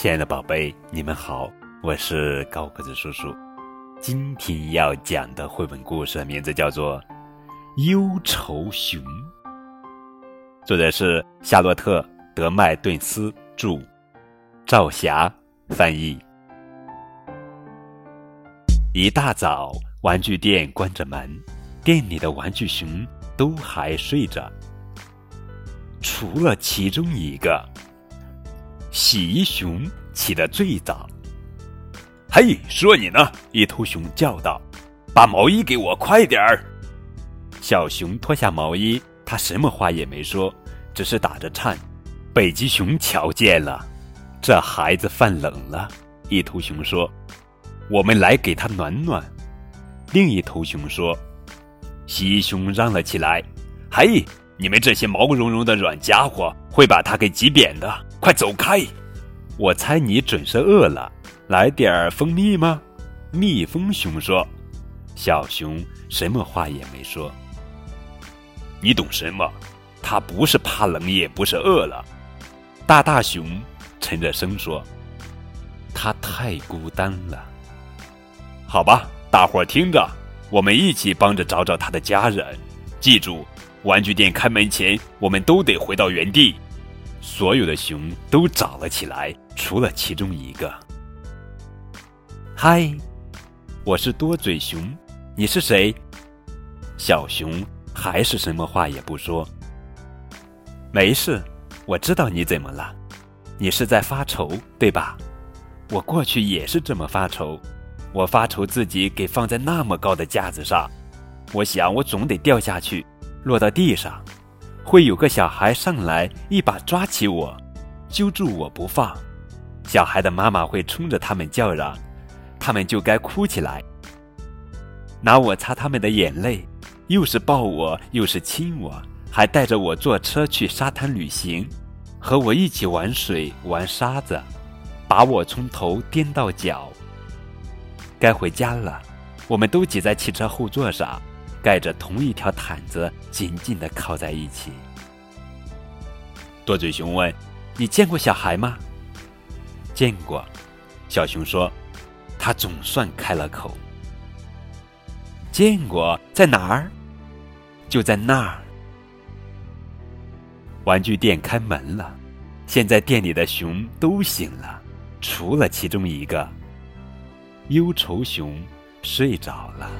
亲爱的宝贝，你们好，我是高个子叔叔。今天要讲的绘本故事名字叫做《忧愁熊》，作者是夏洛特·德麦顿斯著，赵霞翻译。一大早，玩具店关着门，店里的玩具熊都还睡着，除了其中一个。洗衣熊起得最早。嘿，说你呢！一头熊叫道：“把毛衣给我，快点儿！”小熊脱下毛衣，他什么话也没说，只是打着颤。北极熊瞧见了，这孩子犯冷了。一头熊说：“我们来给他暖暖。”另一头熊说：“洗衣熊嚷了起来：‘嘿，你们这些毛茸茸的软家伙，会把他给挤扁的！’”快走开！我猜你准是饿了，来点儿蜂蜜吗？蜜蜂熊说。小熊什么话也没说。你懂什么？他不是怕冷，也不是饿了。大大熊沉着声说：“他太孤单了。”好吧，大伙儿听着，我们一起帮着找找他的家人。记住，玩具店开门前，我们都得回到原地。所有的熊都找了起来，除了其中一个。嗨，我是多嘴熊，你是谁？小熊还是什么话也不说。没事，我知道你怎么了，你是在发愁，对吧？我过去也是这么发愁，我发愁自己给放在那么高的架子上，我想我总得掉下去，落到地上。会有个小孩上来，一把抓起我，揪住我不放。小孩的妈妈会冲着他们叫嚷，他们就该哭起来，拿我擦他们的眼泪，又是抱我，又是亲我，还带着我坐车去沙滩旅行，和我一起玩水、玩沙子，把我从头颠到脚。该回家了，我们都挤在汽车后座上。盖着同一条毯子，紧紧地靠在一起。多嘴熊问：“你见过小孩吗？”“见过。”小熊说：“他总算开了口。”“见过，在哪儿？”“就在那儿。”玩具店开门了，现在店里的熊都醒了，除了其中一个。忧愁熊睡着了。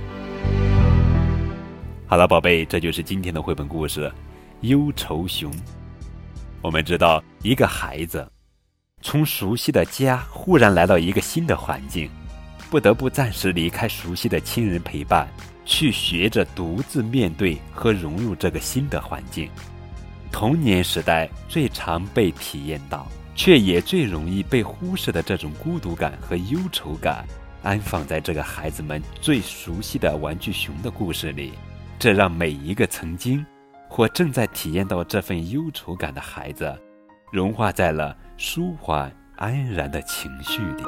好了，宝贝，这就是今天的绘本故事《忧愁熊》。我们知道，一个孩子从熟悉的家忽然来到一个新的环境，不得不暂时离开熟悉的亲人陪伴，去学着独自面对和融入这个新的环境。童年时代最常被体验到，却也最容易被忽视的这种孤独感和忧愁感，安放在这个孩子们最熟悉的玩具熊的故事里。这让每一个曾经或正在体验到这份忧愁感的孩子，融化在了舒缓安然的情绪里。